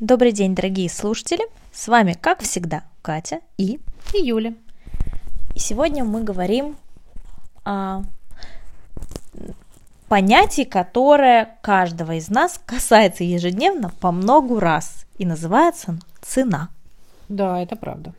Добрый день, дорогие слушатели! С вами, как всегда, Катя и, и Юля. И сегодня мы говорим о понятии, которое каждого из нас касается ежедневно по многу раз. И называется цена. Да, это правда.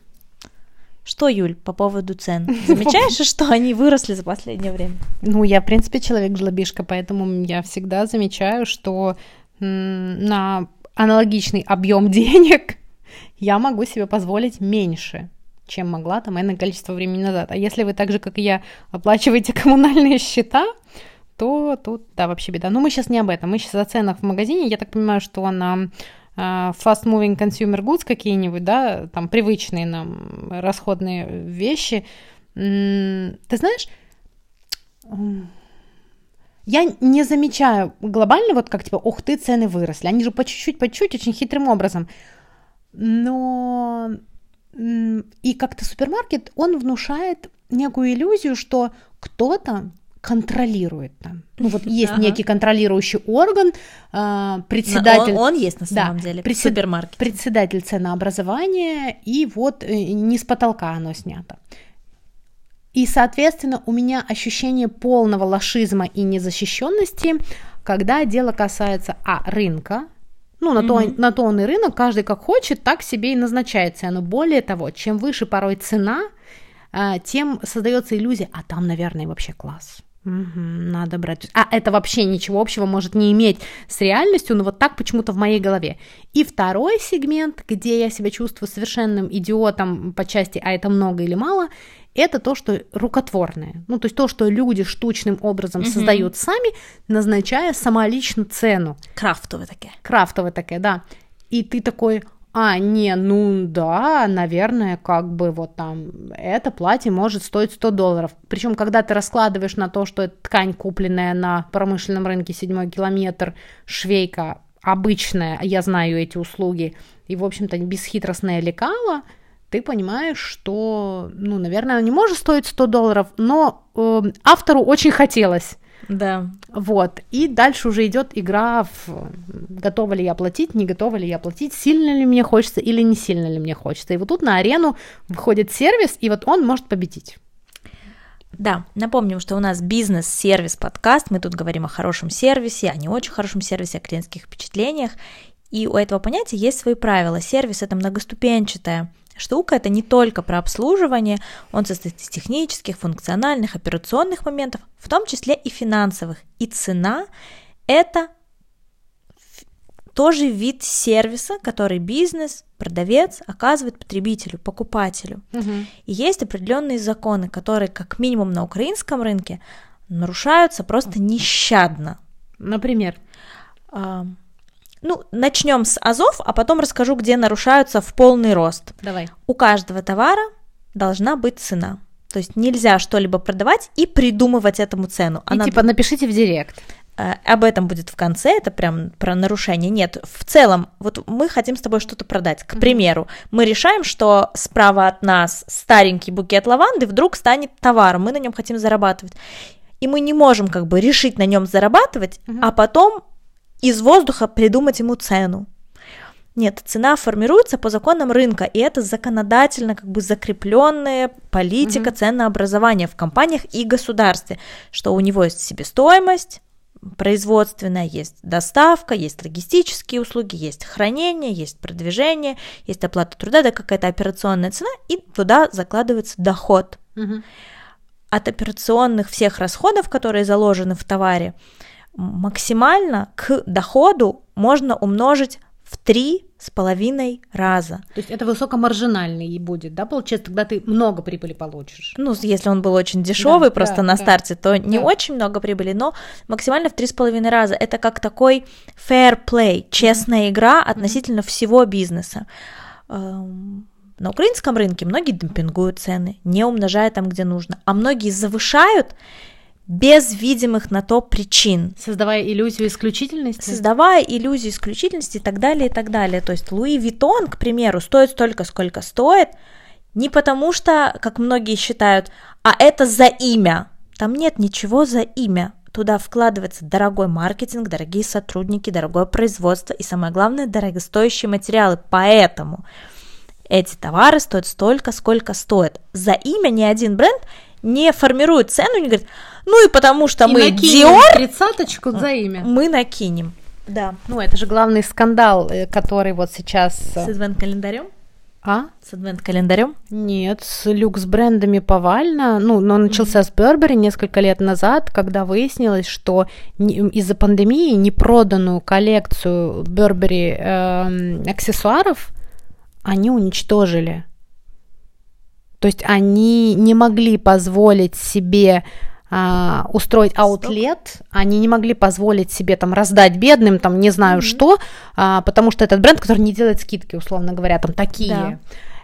Что, Юль, по поводу цен? Замечаешь, что они выросли за последнее время? Ну, я, в принципе, человек-жлобишка, поэтому я всегда замечаю, что на аналогичный объем денег я могу себе позволить меньше, чем могла там энное количество времени назад. А если вы так же, как и я, оплачиваете коммунальные счета, то тут, да, вообще беда. Но мы сейчас не об этом, мы сейчас о ценах в магазине. Я так понимаю, что на а, fast moving consumer goods какие-нибудь, да, там привычные нам расходные вещи. Ты знаешь, я не замечаю глобально, вот как типа, ух ты, цены выросли. Они же по чуть-чуть, по чуть-чуть, очень хитрым образом. Но и как-то супермаркет, он внушает некую иллюзию, что кто-то контролирует там. Ну вот есть ага. некий контролирующий орган, э, председатель. Он, он есть на самом да, деле. Председ, супермаркет. Председатель ценообразования, и вот э, не с потолка оно снято. И, соответственно, у меня ощущение полного лошизма и незащищенности, когда дело касается а рынка, ну, на, mm-hmm. то, на то он и рынок, каждый как хочет, так себе и назначает цену. Более того, чем выше порой цена, а, тем создается иллюзия, а там, наверное, вообще класс. Угу, надо брать. А это вообще ничего общего может не иметь с реальностью, но вот так почему-то в моей голове. И второй сегмент, где я себя чувствую совершенным идиотом по части, а это много или мало, это то, что рукотворное. Ну, то есть то, что люди штучным образом угу. создают сами, назначая самолично цену. Крафтовые такие. Крафтовые такие, да. И ты такой, а, не, ну да, наверное, как бы вот там это платье может стоить 100 долларов. Причем, когда ты раскладываешь на то, что это ткань, купленная на промышленном рынке седьмой километр, швейка обычная, я знаю эти услуги, и, в общем-то, бесхитростное лекало, ты понимаешь, что, ну, наверное, она не может стоить 100 долларов, но э, автору очень хотелось да. Вот. И дальше уже идет игра в готова ли я платить, не готова ли я платить, сильно ли мне хочется или не сильно ли мне хочется. И вот тут на арену выходит сервис, и вот он может победить. Да, напомним, что у нас бизнес-сервис подкаст. Мы тут говорим о хорошем сервисе, о не очень хорошем сервисе, о клиентских впечатлениях. И у этого понятия есть свои правила. Сервис это многоступенчатая штука, это не только про обслуживание, он состоит из технических, функциональных, операционных моментов, в том числе и финансовых. И цена – это тоже вид сервиса, который бизнес, продавец оказывает потребителю, покупателю. Угу. И есть определенные законы, которые, как минимум на украинском рынке, нарушаются просто нещадно. Например? Ну, начнем с Азов, а потом расскажу, где нарушаются в полный рост. Давай. У каждого товара должна быть цена. То есть нельзя что-либо продавать и придумывать этому цену. И Она... типа напишите в директ. Э, об этом будет в конце, это прям про нарушение. Нет, в целом, вот мы хотим с тобой что-то продать. К примеру, мы решаем, что справа от нас старенький букет лаванды вдруг станет товаром, мы на нем хотим зарабатывать. И мы не можем как бы решить на нем зарабатывать, mm-hmm. а потом из воздуха придумать ему цену. Нет, цена формируется по законам рынка, и это законодательно как бы закрепленная политика mm-hmm. ценообразования в компаниях и государстве, что у него есть себестоимость, производственная, есть доставка, есть логистические услуги, есть хранение, есть продвижение, есть оплата труда, да какая-то операционная цена, и туда закладывается доход. Угу. От операционных всех расходов, которые заложены в товаре, максимально к доходу можно умножить в три с половиной раза. То есть это высокомаржинальный будет, да, получается, тогда ты много прибыли получишь. Ну, если он был очень дешевый да, просто да, на да. старте, то не да. очень много прибыли, но максимально в три с половиной раза. Это как такой fair play, честная mm-hmm. игра относительно mm-hmm. всего бизнеса. Эм, на украинском рынке многие демпингуют цены, не умножая там, где нужно, а многие завышают без видимых на то причин. Создавая иллюзию исключительности? Создавая иллюзию исключительности и так далее, и так далее. То есть Луи Виттон, к примеру, стоит столько, сколько стоит, не потому что, как многие считают, а это за имя. Там нет ничего за имя. туда вкладывается дорогой маркетинг, дорогие сотрудники, дорогое производство и, самое главное, дорогостоящие материалы. Поэтому эти товары стоят столько, сколько стоят. За имя ни один бренд не формирует цену, не говорит, ну и потому что И мы Dior, тридцаточку за имя. мы накинем. Да. Ну, это же главный скандал, э, который вот сейчас... С э, адвент-календарем? А? С адвент-календарем? Нет, с люкс-брендами повально. Ну, но начался с Бербери несколько лет назад, когда выяснилось, что из-за пандемии непроданную коллекцию Бербери эм, аксессуаров они уничтожили. То есть они не могли позволить себе а, устроить аутлет, они не могли позволить себе там раздать бедным, там не знаю Мгм. что, а, потому что этот бренд, который не делает скидки, условно говоря, там такие. Да.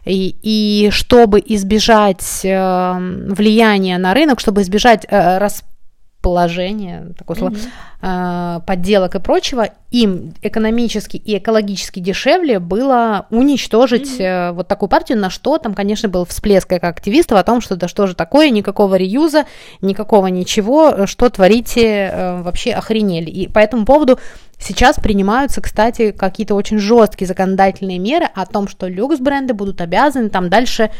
И, и чтобы избежать э, влияния на рынок, чтобы избежать э, расположения, такое слово, Мгм. э, подделок и прочего, им экономически и экологически дешевле было уничтожить э, вот такую партию, на что там, конечно, был всплеск как активистов о том, что да что же такое, никакого реюза, никакого ничего, э, что творите, э, вообще охренели. И по этому поводу сейчас принимаются, кстати, какие-то очень жесткие законодательные меры о том, что люкс-бренды будут обязаны, там дальше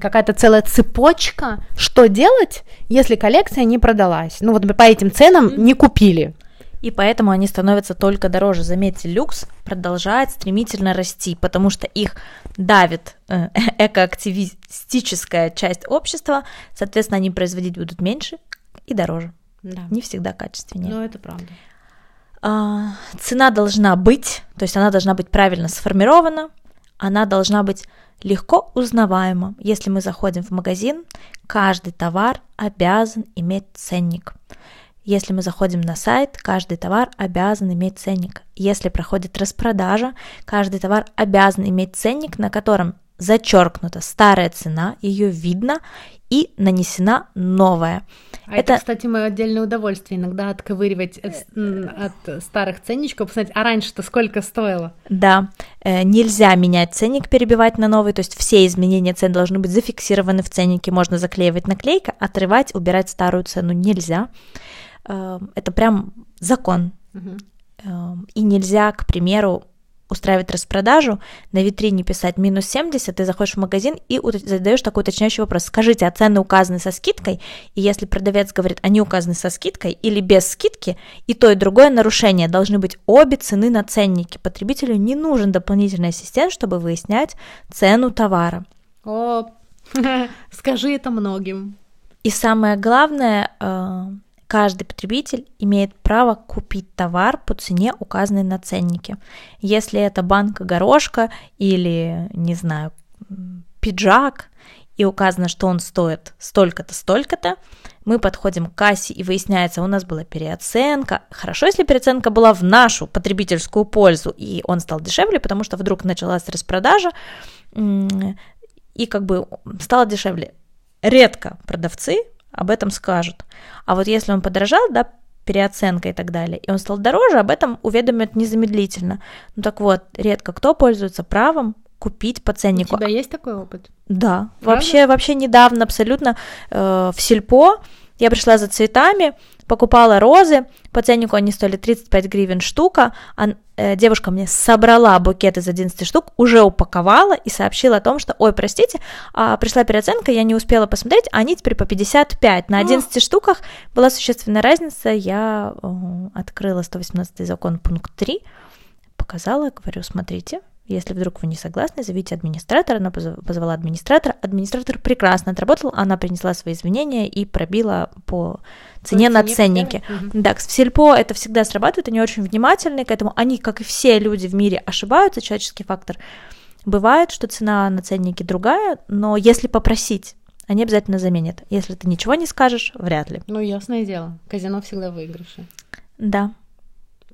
какая-то целая цепочка, что делать, если коллекция не продалась. Ну вот по этим ценам не купили. И поэтому они становятся только дороже. Заметьте, люкс продолжает стремительно расти, потому что их давит э, экоактивистическая часть общества, соответственно, они производить будут меньше и дороже, Да. не всегда качественнее. Ну, это правда. А, цена должна быть, то есть она должна быть правильно сформирована, она должна быть легко узнаваема. Если мы заходим в магазин, каждый товар обязан иметь ценник. Если мы заходим на сайт, каждый товар обязан иметь ценник. Если проходит распродажа, каждый товар обязан иметь ценник, на котором зачеркнута старая цена, ее видно и нанесена новая. А это, Это- кстати, мое отдельное удовольствие иногда отковыривать э, от старых ценничков, посмотреть, а раньше-то сколько стоило? Да, э, нельзя менять ценник, перебивать на новый, то есть все изменения цен должны быть зафиксированы в ценнике, можно заклеивать наклейка, отрывать, убирать старую цену нельзя. Э, Это прям закон. Э, И нельзя, к примеру, устраивать распродажу, на витрине писать минус 70, ты заходишь в магазин и задаешь такой уточняющий вопрос. Скажите, а цены указаны со скидкой? И если продавец говорит, они указаны со скидкой или без скидки, и то, и другое нарушение, должны быть обе цены на ценнике. Потребителю не нужен дополнительный ассистент, чтобы выяснять цену товара. О, скажи это многим. И самое главное, э, каждый потребитель имеет право купить товар по цене, указанной на ценнике. Если это банка горошка или, не знаю, пиджак, и указано, что он стоит столько-то, столько-то, мы подходим к кассе, и выясняется, у нас была переоценка. Хорошо, если переоценка была в нашу потребительскую пользу, и он стал дешевле, потому что вдруг началась распродажа, и как бы стало дешевле. Редко продавцы об этом скажут. А вот если он подорожал, да, переоценка и так далее, и он стал дороже, об этом уведомят незамедлительно. Ну так вот, редко кто пользуется правом купить по У ценнику. тебя есть такой опыт? Да, Правда? вообще, вообще недавно абсолютно э, в сельпо я пришла за цветами, покупала розы, по ценнику они стоили 35 гривен штука, а э, девушка мне собрала букет из 11 штук, уже упаковала и сообщила о том, что, ой, простите, а, пришла переоценка, я не успела посмотреть, а они теперь по 55. На 11 штуках была существенная разница, я э, открыла 118 закон пункт 3, показала, говорю, смотрите, если вдруг вы не согласны, зовите администратора. Она позв- позвала администратора. Администратор прекрасно отработал. Она принесла свои извинения и пробила по цене на цене ценнике. Мгм. Да, в сельпо это всегда срабатывает, они очень внимательны к этому. Они, как и все люди в мире, ошибаются, человеческий фактор. Бывает, что цена на ценнике другая, но если попросить, они обязательно заменят. Если ты ничего не скажешь, вряд ли. Ну, ясное дело, казино всегда выигрыши. Да.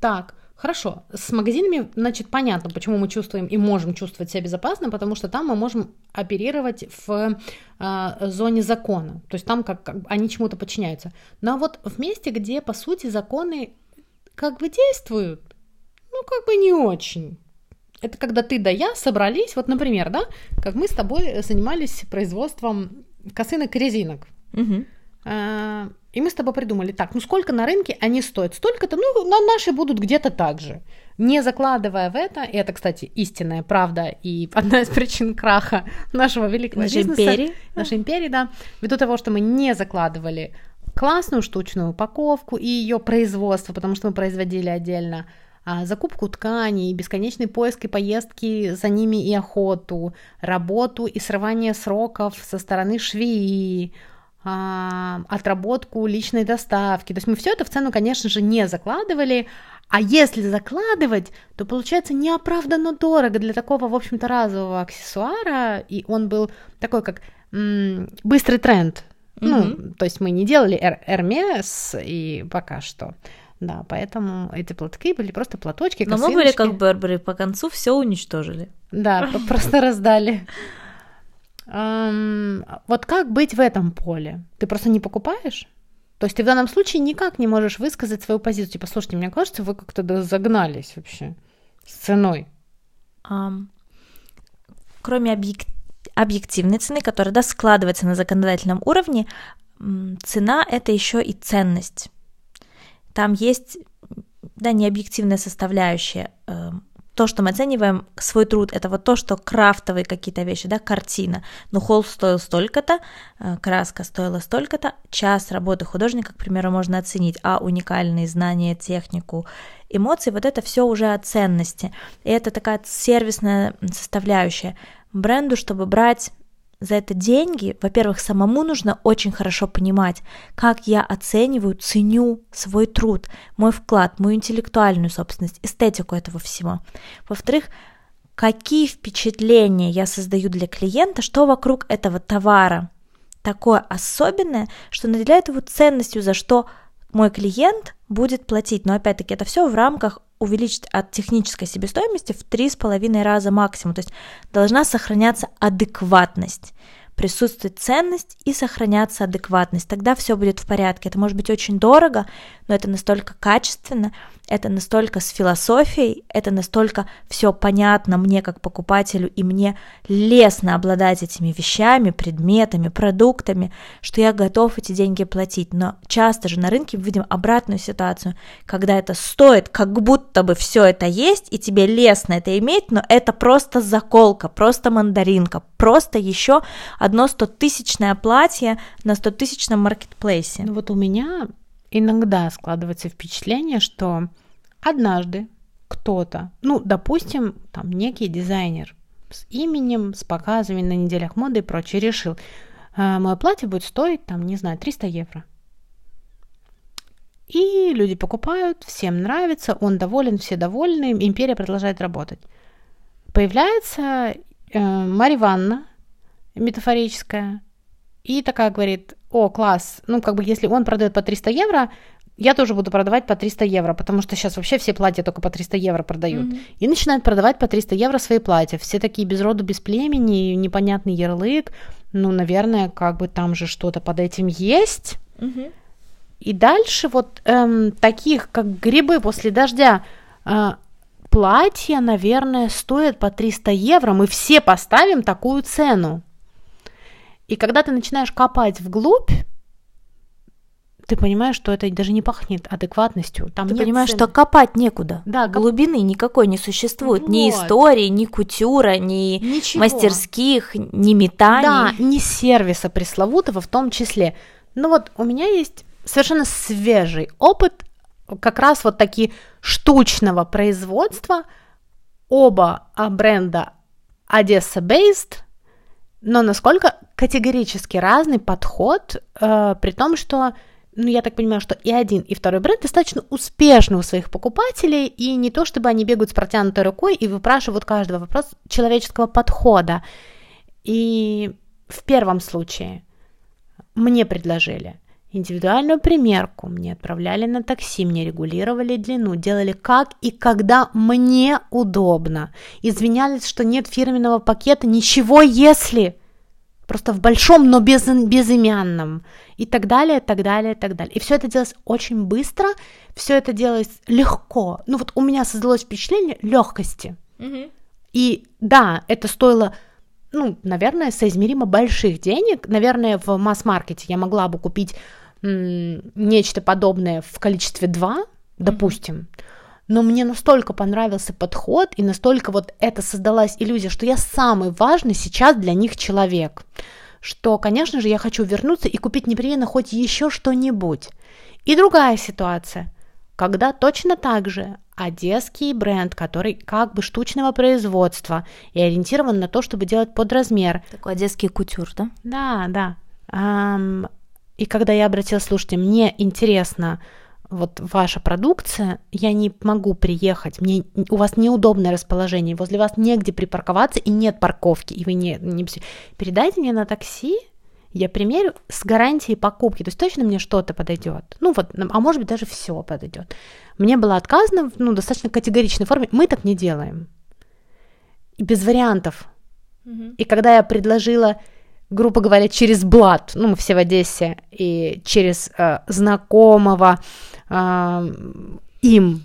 Так, хорошо. С магазинами, значит, понятно, почему мы чувствуем и можем чувствовать себя безопасно, потому что там мы можем оперировать в а, зоне закона. То есть там как, как они чему-то подчиняются. Но вот в месте, где, по сути, законы как бы действуют, ну, как бы не очень. Это когда ты да я собрались, вот, например, да, как мы с тобой занимались производством косынок и резинок. Мгм. А, и мы с тобой придумали, так, ну сколько на рынке они стоят? Столько-то, ну, на наши будут где-то так же. Не закладывая в это, и это, кстати, истинная правда и одна из причин краха нашего великого нашей бизнеса, империи. нашей империи, да, ввиду того, что мы не закладывали классную штучную упаковку и ее производство, потому что мы производили отдельно а, закупку тканей, бесконечный поиск и поездки за ними и охоту, работу и срывание сроков со стороны швеи, отработку личной доставки. То есть мы все это в цену, конечно же, не закладывали, а если закладывать, то получается неоправданно дорого для такого, в общем-то, разового аксессуара, и он был такой, как м- быстрый тренд. Mm-hmm. Ну, то есть мы не делали Hermes и пока что. Да, поэтому эти платки были просто платочки, Но мы были как Бербери, по концу все уничтожили. Да, просто раздали. Вот как быть в этом поле? Ты просто не покупаешь? То есть ты в данном случае никак не можешь высказать свою позицию. Типа, слушайте, мне кажется, вы как-то загнались вообще с ценой. Um, кроме объект... объективной цены, которая да, складывается на законодательном уровне, цена это еще и ценность. Там есть да, необъективная составляющая. То, что мы оцениваем свой труд, это вот то, что крафтовые какие-то вещи, да, картина. Ну, холл стоил столько-то, э, краска стоила столько-то, час работы художника, к примеру, можно оценить, а уникальные знания, технику, эмоции, вот это все уже о ценности. И это такая сервисная составляющая. Бренду, чтобы брать за это деньги, во-первых, самому нужно очень хорошо понимать, как я оцениваю, ценю свой труд, мой вклад, мою интеллектуальную собственность, эстетику этого всего. Во-вторых, какие впечатления я создаю для клиента, что вокруг этого товара такое особенное, что наделяет его ценностью, за что мой клиент будет платить. Но опять-таки это все в рамках увеличить от технической себестоимости в три с половиной раза максимум. То есть должна сохраняться адекватность присутствует ценность и сохраняться адекватность. Тогда все будет в порядке. Это может быть очень дорого, но это настолько качественно, это настолько с философией, это настолько все понятно мне как покупателю, и мне лестно обладать этими вещами, предметами, продуктами, что я готов эти деньги платить. Но часто же на рынке мы видим обратную ситуацию, когда это стоит, как будто бы все это есть, и тебе лестно это иметь, но это просто заколка, просто мандаринка, просто еще одно стотысячное платье на стотысячном маркетплейсе. Ну вот у меня иногда складывается впечатление, что однажды кто-то, ну, допустим, там некий дизайнер с именем, с показами на неделях моды и прочее, решил, «А, мое платье будет стоить, там, не знаю, 300 евро. И люди покупают, всем нравится, он доволен, все довольны, империя продолжает работать. Появляется э, Марья Ивановна, метафорическая, и такая говорит, о, класс, ну, как бы, если он продает по 300 евро, я тоже буду продавать по 300 евро, потому что сейчас вообще все платья только по 300 евро продают. Mm-hmm. И начинают продавать по 300 евро свои платья. Все такие без роду, без племени, непонятный ярлык. Ну, наверное, как бы там же что-то под этим есть. Mm-hmm. И дальше вот эм, таких, как грибы после дождя, э, платья, наверное, стоят по 300 евро. Мы все поставим такую цену. И когда ты начинаешь копать вглубь, ты понимаешь, что это даже не пахнет адекватностью. Там ты понимаешь, цены. что копать некуда. Да, коп... глубины никакой не существует. Вот. Ни истории, ни кутюра, ни Ничего. мастерских, ни метаний. Да, ни сервиса пресловутого в том числе. Ну вот у меня есть совершенно свежий опыт как раз вот таки штучного производства. Оба бренда Одесса Based но насколько категорически разный подход, э, при том, что, ну, я так понимаю, что и один, и второй бренд достаточно успешны у своих покупателей, и не то, чтобы они бегают с протянутой рукой и выпрашивают каждого вопрос человеческого подхода. И в первом случае мне предложили индивидуальную примерку, мне отправляли на такси, мне регулировали длину, делали как и когда мне удобно. Извинялись, что нет фирменного пакета, ничего если. Просто в большом, но без, безымянном. И так далее, так далее, так далее. И все это делалось очень быстро, все это делалось легко. Ну вот у меня создалось впечатление легкости. Mm-hmm. И да, это стоило ну, наверное, соизмеримо больших денег. Наверное, в масс-маркете я могла бы купить нечто подобное в количестве 2, допустим. Но мне настолько понравился подход, и настолько вот это создалась иллюзия, что я самый важный сейчас для них человек. Что, конечно же, я хочу вернуться и купить непременно хоть еще что-нибудь. И другая ситуация, когда точно так же одесский бренд, который как бы штучного производства и ориентирован на то, чтобы делать под размер. Такой одесский кутюр, да? Да, да. И когда я обратилась, слушайте, мне интересно, вот ваша продукция, я не могу приехать, мне, у вас неудобное расположение, возле вас негде припарковаться и нет парковки, и вы не, не... Передайте мне на такси, я примерю с гарантией покупки, то есть точно мне что-то подойдет. Ну вот, а может быть даже все подойдет. Мне было отказано в ну, достаточно категоричной форме, мы так не делаем. И без вариантов. Угу. И когда я предложила, грубо говоря, через блат, ну мы все в Одессе, и через э, знакомого э, им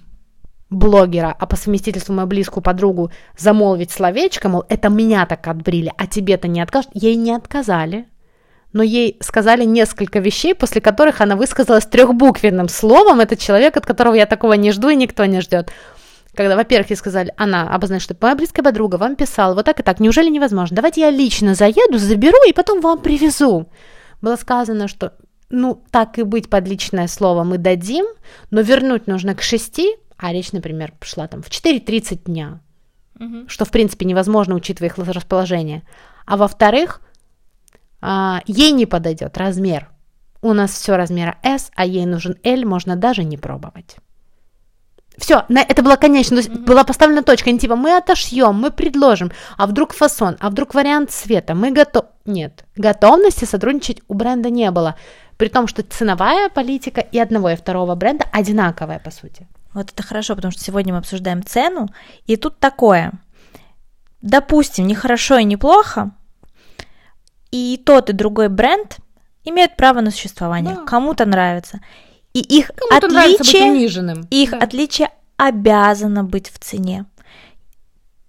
блогера, а по совместительству мою близкую подругу замолвить словечко, мол, это меня так отбрили, а тебе-то не откажут, ей не отказали но ей сказали несколько вещей, после которых она высказалась трехбуквенным словом. Это человек, от которого я такого не жду и никто не ждет. Когда, во-первых, ей сказали, она обозначит, что моя близкая подруга вам писала вот так и так, неужели невозможно? Давайте я лично заеду, заберу и потом вам привезу. Было сказано, что ну, так и быть под личное слово мы дадим, но вернуть нужно к 6, а речь, например, пошла там в 4.30 дня, угу. что, в принципе, невозможно, учитывая их расположение. А во-вторых, а, ей не подойдет размер. У нас все размера S, а ей нужен L, можно даже не пробовать. Все, это было конечно, то есть mm-hmm. была поставлена точка, не типа мы отошьем, мы предложим, а вдруг фасон, а вдруг вариант цвета, мы готов... Нет, готовности сотрудничать у бренда не было, при том, что ценовая политика и одного и второго бренда одинаковая, по сути. Вот это хорошо, потому что сегодня мы обсуждаем цену, и тут такое. Допустим, не хорошо и не плохо, и тот, и другой бренд имеют право на существование. Да. Кому-то нравится. И их Кому-то отличие, их да. отличие обязано быть в цене.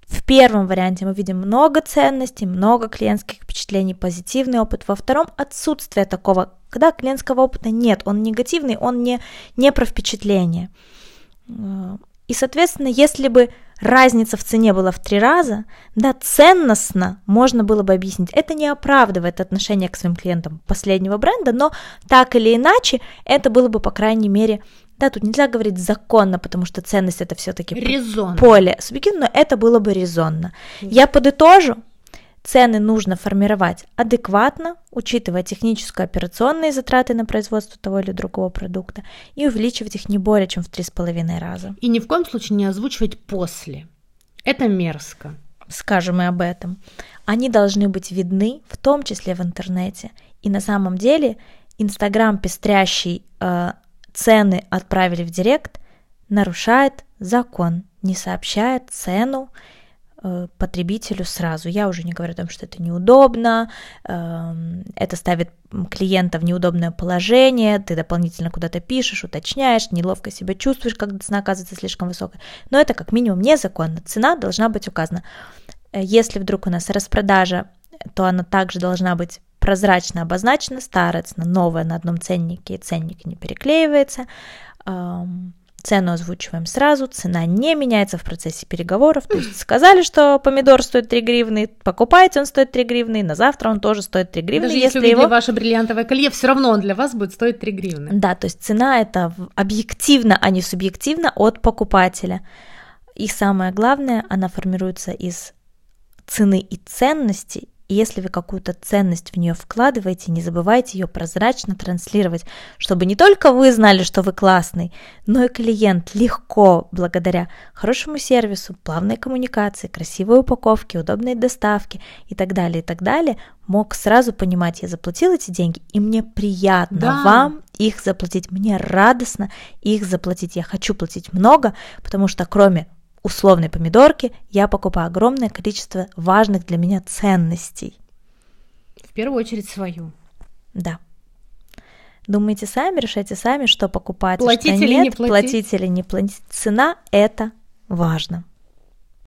В первом варианте мы видим много ценностей, много клиентских впечатлений, позитивный опыт. Во втором отсутствие такого, когда клиентского опыта нет, он негативный, он не, не про впечатление. И, соответственно, если бы разница в цене была в три раза, да, ценностно можно было бы объяснить. Это не оправдывает отношение к своим клиентам последнего бренда, но так или иначе это было бы, по крайней мере, да, тут нельзя говорить законно, потому что ценность это все-таки поле субъективно, но это было бы резонно. Я подытожу, Цены нужно формировать адекватно, учитывая технические операционные затраты на производство того или другого продукта, и увеличивать их не более чем в 3,5 раза. И ни в коем случае не озвучивать после. Это мерзко. Скажем и об этом. Они должны быть видны, в том числе в интернете. И на самом деле Инстаграм, пестрящий э, цены отправили в директ, нарушает закон, не сообщает цену потребителю сразу. Я уже не говорю о том, что это неудобно, эм, это ставит клиента в неудобное положение, ты дополнительно куда-то пишешь, уточняешь, неловко себя чувствуешь, когда цена оказывается слишком высокой. Но это как минимум незаконно. Цена должна быть указана. Э, если вдруг у нас распродажа, то она также должна быть прозрачно обозначена, старая цена, новая на одном ценнике, и ценник не переклеивается. Эм, Цену озвучиваем сразу, цена не меняется в процессе переговоров. То есть сказали, что помидор стоит 3 гривны, покупаете он стоит 3 гривны, на завтра он тоже стоит 3 гривны. Даже если, если его... ваше бриллиантовое колье, все равно он для вас будет стоить 3 гривны. Да, то есть цена это объективно, а не субъективно от покупателя. И самое главное, она формируется из цены и ценности и если вы какую-то ценность в нее вкладываете, не забывайте ее прозрачно транслировать, чтобы не только вы знали, что вы классный, но и клиент легко, благодаря хорошему сервису, плавной коммуникации, красивой упаковке, удобной доставке и так далее, и так далее, мог сразу понимать, я заплатил эти деньги, и мне приятно да. вам их заплатить, мне радостно их заплатить, я хочу платить много, потому что кроме условной помидорки я покупаю огромное количество важных для меня ценностей. В первую очередь свою. Да. Думайте сами, решайте сами, что покупать, платить что или нет, не платить. платить или не платить. Цена – это важно.